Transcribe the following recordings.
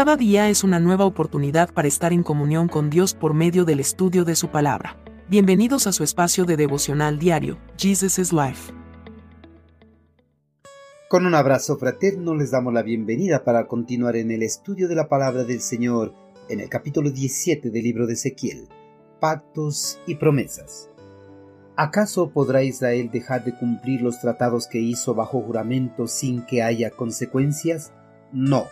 Cada día es una nueva oportunidad para estar en comunión con Dios por medio del estudio de su palabra. Bienvenidos a su espacio de devocional diario, Jesus is Life. Con un abrazo fraterno les damos la bienvenida para continuar en el estudio de la palabra del Señor en el capítulo 17 del libro de Ezequiel, Pactos y Promesas. ¿Acaso podrá Israel dejar de cumplir los tratados que hizo bajo juramento sin que haya consecuencias? No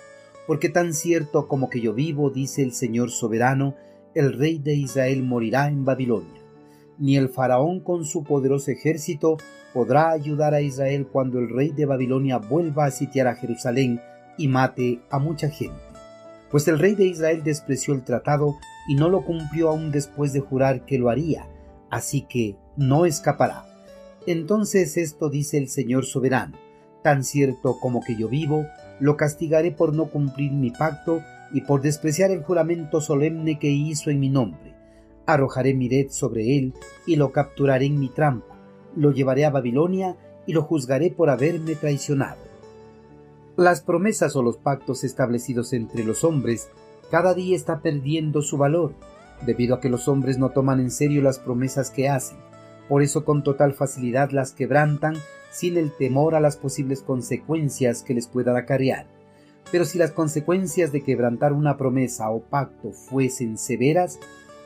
porque tan cierto como que yo vivo, dice el Señor soberano, el rey de Israel morirá en Babilonia. Ni el faraón con su poderoso ejército podrá ayudar a Israel cuando el rey de Babilonia vuelva a sitiar a Jerusalén y mate a mucha gente. Pues el rey de Israel despreció el tratado y no lo cumplió aún después de jurar que lo haría, así que no escapará. Entonces esto dice el Señor soberano, tan cierto como que yo vivo, lo castigaré por no cumplir mi pacto y por despreciar el juramento solemne que hizo en mi nombre. Arrojaré mi red sobre él y lo capturaré en mi trampa. Lo llevaré a Babilonia y lo juzgaré por haberme traicionado. Las promesas o los pactos establecidos entre los hombres cada día está perdiendo su valor, debido a que los hombres no toman en serio las promesas que hacen. Por eso con total facilidad las quebrantan sin el temor a las posibles consecuencias que les puedan acarrear. Pero si las consecuencias de quebrantar una promesa o pacto fuesen severas,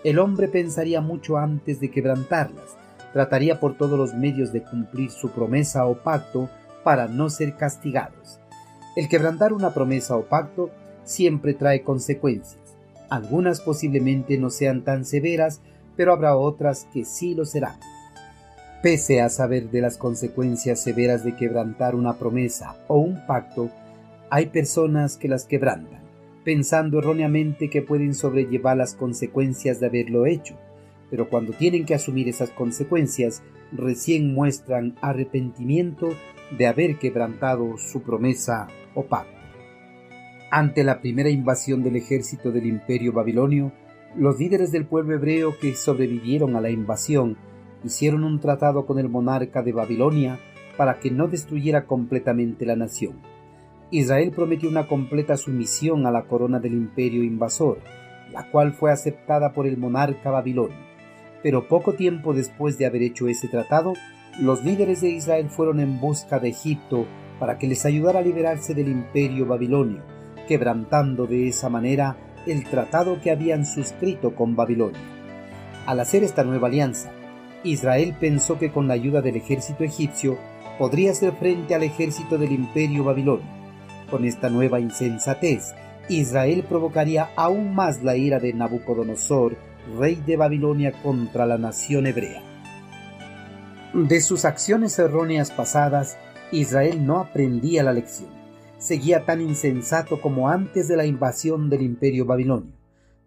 el hombre pensaría mucho antes de quebrantarlas, trataría por todos los medios de cumplir su promesa o pacto para no ser castigados. El quebrantar una promesa o pacto siempre trae consecuencias. Algunas posiblemente no sean tan severas, pero habrá otras que sí lo serán. Pese a saber de las consecuencias severas de quebrantar una promesa o un pacto, hay personas que las quebrantan, pensando erróneamente que pueden sobrellevar las consecuencias de haberlo hecho, pero cuando tienen que asumir esas consecuencias, recién muestran arrepentimiento de haber quebrantado su promesa o pacto. Ante la primera invasión del ejército del imperio babilonio, los líderes del pueblo hebreo que sobrevivieron a la invasión hicieron un tratado con el monarca de Babilonia para que no destruyera completamente la nación. Israel prometió una completa sumisión a la corona del imperio invasor, la cual fue aceptada por el monarca babilonio. Pero poco tiempo después de haber hecho ese tratado, los líderes de Israel fueron en busca de Egipto para que les ayudara a liberarse del imperio babilonio, quebrantando de esa manera el tratado que habían suscrito con Babilonia. Al hacer esta nueva alianza, Israel pensó que con la ayuda del ejército egipcio podría hacer frente al ejército del imperio babilonio. Con esta nueva insensatez, Israel provocaría aún más la ira de Nabucodonosor, rey de Babilonia, contra la nación hebrea. De sus acciones erróneas pasadas, Israel no aprendía la lección. Seguía tan insensato como antes de la invasión del imperio babilonio.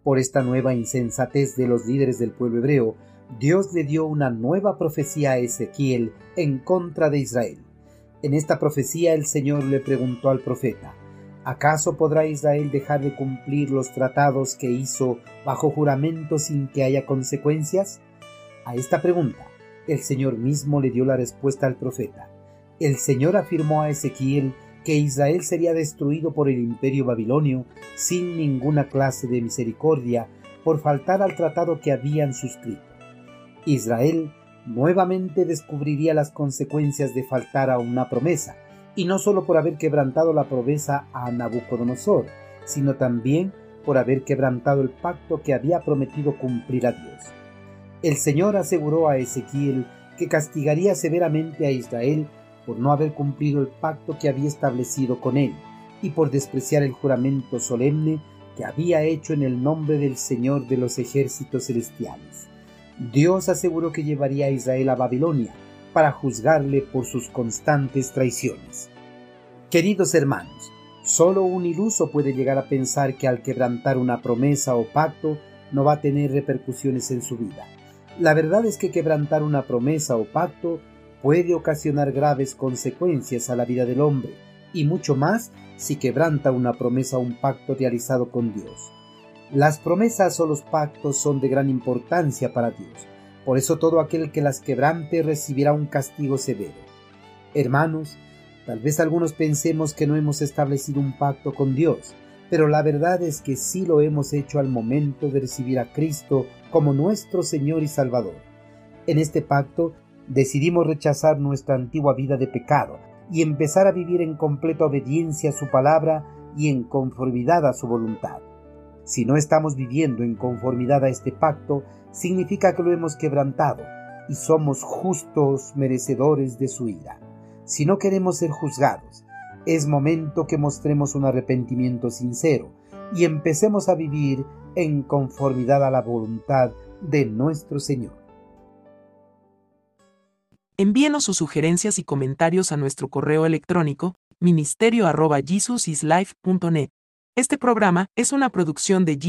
Por esta nueva insensatez de los líderes del pueblo hebreo, Dios le dio una nueva profecía a Ezequiel en contra de Israel. En esta profecía el Señor le preguntó al profeta, ¿acaso podrá Israel dejar de cumplir los tratados que hizo bajo juramento sin que haya consecuencias? A esta pregunta, el Señor mismo le dio la respuesta al profeta. El Señor afirmó a Ezequiel que Israel sería destruido por el imperio babilonio sin ninguna clase de misericordia por faltar al tratado que habían suscrito. Israel nuevamente descubriría las consecuencias de faltar a una promesa, y no solo por haber quebrantado la promesa a Nabucodonosor, sino también por haber quebrantado el pacto que había prometido cumplir a Dios. El Señor aseguró a Ezequiel que castigaría severamente a Israel por no haber cumplido el pacto que había establecido con él y por despreciar el juramento solemne que había hecho en el nombre del Señor de los ejércitos celestiales. Dios aseguró que llevaría a Israel a Babilonia para juzgarle por sus constantes traiciones. Queridos hermanos, solo un iluso puede llegar a pensar que al quebrantar una promesa o pacto no va a tener repercusiones en su vida. La verdad es que quebrantar una promesa o pacto puede ocasionar graves consecuencias a la vida del hombre, y mucho más si quebranta una promesa o un pacto realizado con Dios. Las promesas o los pactos son de gran importancia para Dios. Por eso todo aquel que las quebrante recibirá un castigo severo. Hermanos, tal vez algunos pensemos que no hemos establecido un pacto con Dios, pero la verdad es que sí lo hemos hecho al momento de recibir a Cristo como nuestro Señor y Salvador. En este pacto decidimos rechazar nuestra antigua vida de pecado y empezar a vivir en completa obediencia a su palabra y en conformidad a su voluntad. Si no estamos viviendo en conformidad a este pacto, significa que lo hemos quebrantado y somos justos merecedores de su ira. Si no queremos ser juzgados, es momento que mostremos un arrepentimiento sincero y empecemos a vivir en conformidad a la voluntad de nuestro Señor. Envíenos sus sugerencias y comentarios a nuestro correo electrónico ministerio.jesusislife.net. Este programa es una producción de Jesus